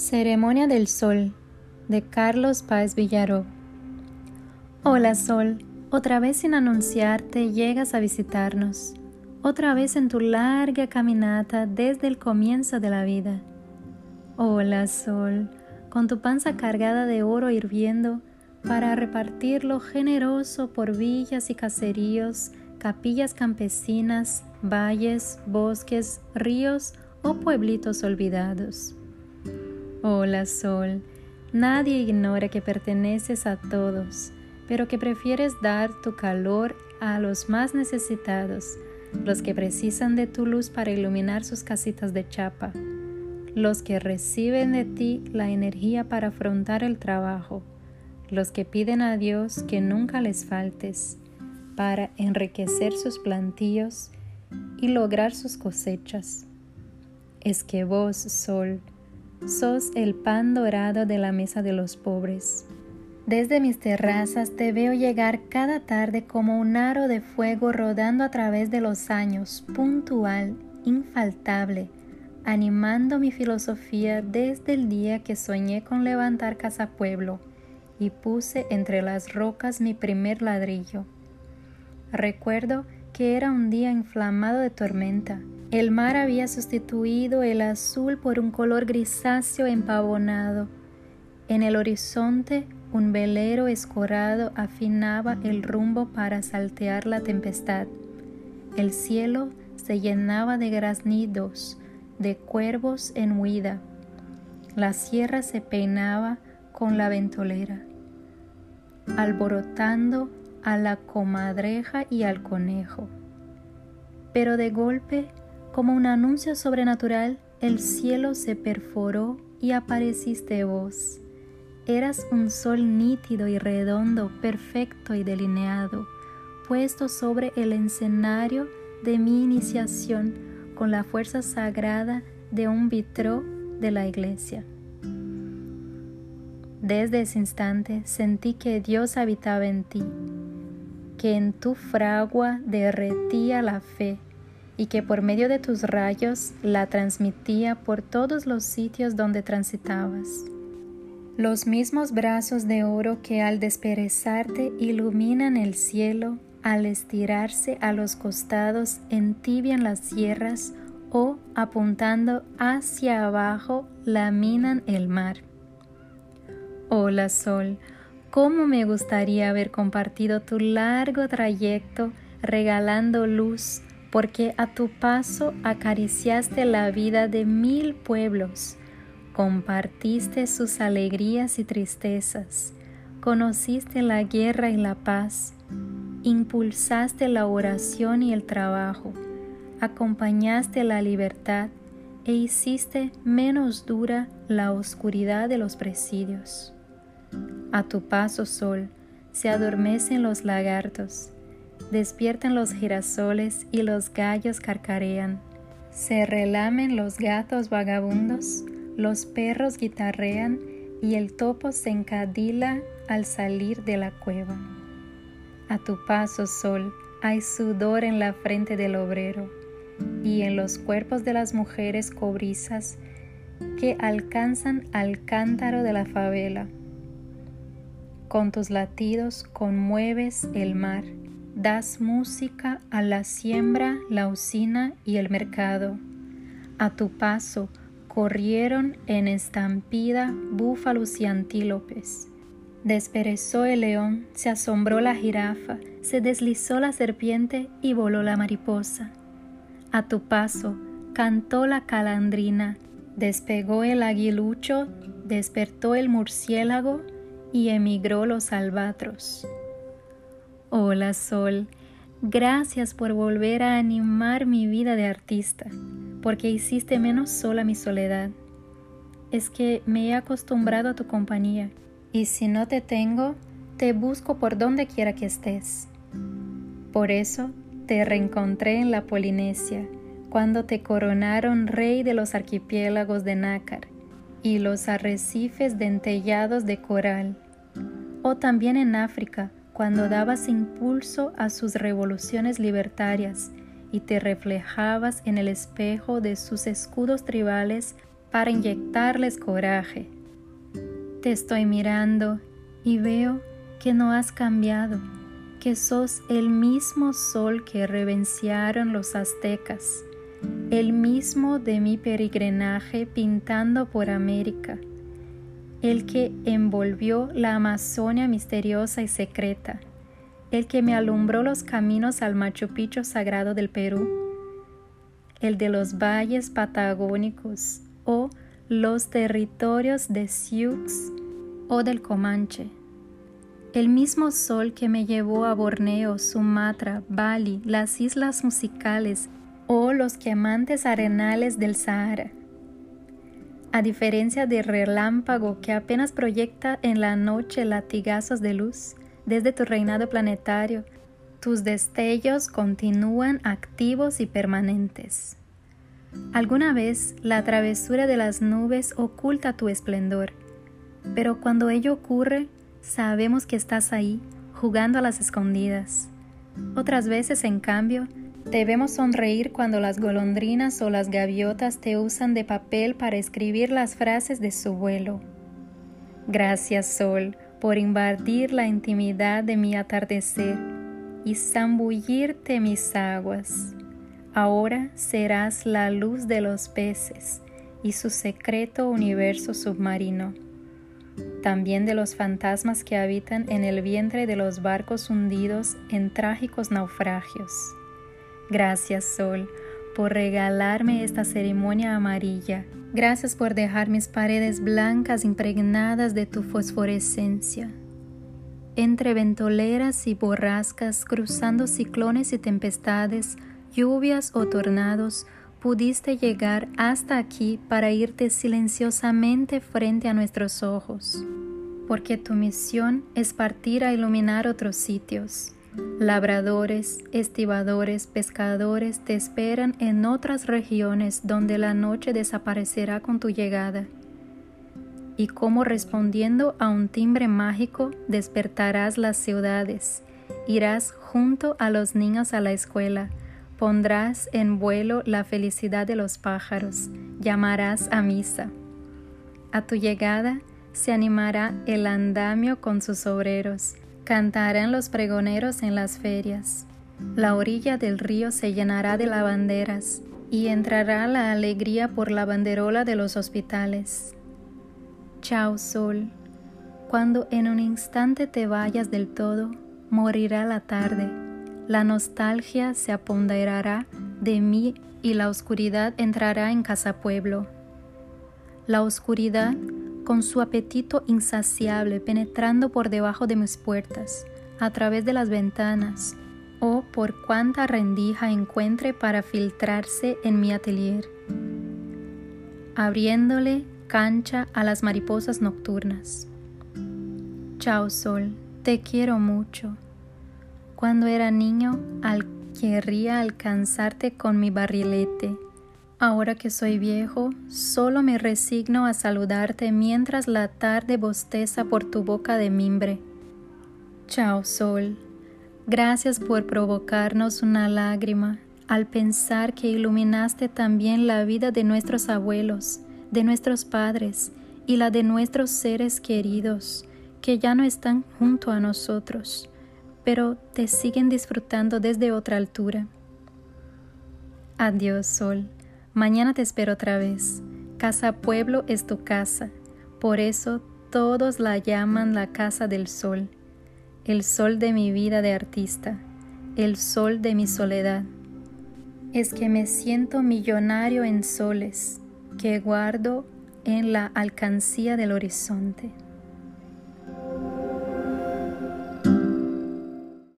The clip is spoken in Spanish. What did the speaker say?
Ceremonia del Sol de Carlos Páez Villaró. Hola Sol, otra vez sin anunciarte llegas a visitarnos, otra vez en tu larga caminata desde el comienzo de la vida. Hola Sol, con tu panza cargada de oro hirviendo para repartirlo generoso por villas y caseríos, capillas campesinas, valles, bosques, ríos o pueblitos olvidados. Hola Sol, nadie ignora que perteneces a todos, pero que prefieres dar tu calor a los más necesitados, los que precisan de tu luz para iluminar sus casitas de chapa, los que reciben de ti la energía para afrontar el trabajo, los que piden a Dios que nunca les faltes, para enriquecer sus plantíos y lograr sus cosechas. Es que vos, Sol, Sos el pan dorado de la mesa de los pobres. Desde mis terrazas te veo llegar cada tarde como un aro de fuego rodando a través de los años, puntual, infaltable, animando mi filosofía desde el día que soñé con levantar Casa Pueblo y puse entre las rocas mi primer ladrillo. Recuerdo que era un día inflamado de tormenta el mar había sustituido el azul por un color grisáceo empavonado. En el horizonte, un velero escorado afinaba el rumbo para saltear la tempestad. El cielo se llenaba de graznidos, de cuervos en huida. La sierra se peinaba con la ventolera, alborotando a la comadreja y al conejo. Pero de golpe como un anuncio sobrenatural, el cielo se perforó y apareciste vos. Eras un sol nítido y redondo, perfecto y delineado, puesto sobre el escenario de mi iniciación con la fuerza sagrada de un vitró de la iglesia. Desde ese instante sentí que Dios habitaba en ti, que en tu fragua derretía la fe y que por medio de tus rayos la transmitía por todos los sitios donde transitabas. Los mismos brazos de oro que al desperezarte iluminan el cielo, al estirarse a los costados entibian las sierras o apuntando hacia abajo laminan el mar. Hola sol, cómo me gustaría haber compartido tu largo trayecto regalando luz, porque a tu paso acariciaste la vida de mil pueblos, compartiste sus alegrías y tristezas, conociste la guerra y la paz, impulsaste la oración y el trabajo, acompañaste la libertad e hiciste menos dura la oscuridad de los presidios. A tu paso, sol, se adormecen los lagartos, Despiertan los girasoles y los gallos carcarean. Se relamen los gatos vagabundos, los perros guitarrean y el topo se encadila al salir de la cueva. A tu paso, sol, hay sudor en la frente del obrero y en los cuerpos de las mujeres cobrizas que alcanzan al cántaro de la favela. Con tus latidos conmueves el mar das música a la siembra, la usina y el mercado. A tu paso corrieron en estampida búfalos y antílopes. Desperezó el león, se asombró la jirafa, se deslizó la serpiente y voló la mariposa. A tu paso cantó la calandrina, despegó el aguilucho, despertó el murciélago y emigró los albatros. Hola Sol, gracias por volver a animar mi vida de artista, porque hiciste menos sola mi soledad. Es que me he acostumbrado a tu compañía, y si no te tengo, te busco por donde quiera que estés. Por eso te reencontré en la Polinesia, cuando te coronaron rey de los archipiélagos de Nácar y los arrecifes dentellados de coral, o también en África, cuando dabas impulso a sus revoluciones libertarias y te reflejabas en el espejo de sus escudos tribales para inyectarles coraje. Te estoy mirando y veo que no has cambiado, que sos el mismo sol que revenciaron los aztecas, el mismo de mi peregrinaje pintando por América, el que envolvió la Amazonia misteriosa y secreta, el que me alumbró los caminos al Machu Picchu sagrado del Perú, el de los valles patagónicos o los territorios de Sioux o del Comanche. El mismo sol que me llevó a Borneo, Sumatra, Bali, las islas musicales o los quemantes arenales del Sahara. A diferencia del relámpago que apenas proyecta en la noche latigazos de luz desde tu reinado planetario, tus destellos continúan activos y permanentes. Alguna vez la travesura de las nubes oculta tu esplendor, pero cuando ello ocurre, sabemos que estás ahí, jugando a las escondidas. Otras veces, en cambio, debemos sonreír cuando las golondrinas o las gaviotas te usan de papel para escribir las frases de su vuelo. Gracias, Sol, por invadir la intimidad de mi atardecer y zambullirte mis aguas. Ahora serás la luz de los peces y su secreto universo submarino, también de los fantasmas que habitan en el vientre de los barcos hundidos en trágicos naufragios. Gracias, Sol, por regalarme esta ceremonia amarilla. Gracias por dejar mis paredes blancas impregnadas de tu fosforescencia. Entre ventoleras y borrascas, cruzando ciclones y tempestades, lluvias o tornados, pudiste llegar hasta aquí para irte silenciosamente frente a nuestros ojos, porque tu misión es partir a iluminar otros sitios. Labradores, estibadores, pescadores te esperan en otras regiones donde la noche desaparecerá con tu llegada. Y como respondiendo a un timbre mágico despertarás las ciudades, irás junto a los niños a la escuela, Pondrás en vuelo la felicidad de los pájaros, llamarás a misa. A tu llegada se animará el andamio con sus obreros, cantarán los pregoneros en las ferias. La orilla del río se llenará de lavanderas y entrará la alegría por la banderola de los hospitales. Chao sol, cuando en un instante te vayas del todo, morirá la tarde la nostalgia se apoderará de mí y la oscuridad entrará en casa pueblo. La oscuridad, con su apetito insaciable penetrando por debajo de mis puertas, a través de las ventanas, o por cuanta rendija encuentre para filtrarse en mi atelier, abriéndole cancha a las mariposas nocturnas. Chao sol, te quiero mucho. Cuando era niño, querría alcanzarte con mi barrilete. Ahora que soy viejo, solo me resigno a saludarte mientras la tarde bosteza por tu boca de mimbre. Chao, sol. Gracias por provocarnos una lágrima al pensar que iluminaste también la vida de nuestros abuelos, de nuestros padres y la de nuestros seres queridos, que ya no están junto a nosotros pero te siguen disfrutando desde otra altura. Adiós, sol. Mañana te espero otra vez. Casa Pueblo es tu casa. Por eso todos la llaman la casa del sol. El sol de mi vida de artista. El sol de mi soledad. Es que me siento millonario en soles que guardo en la alcancía del horizonte.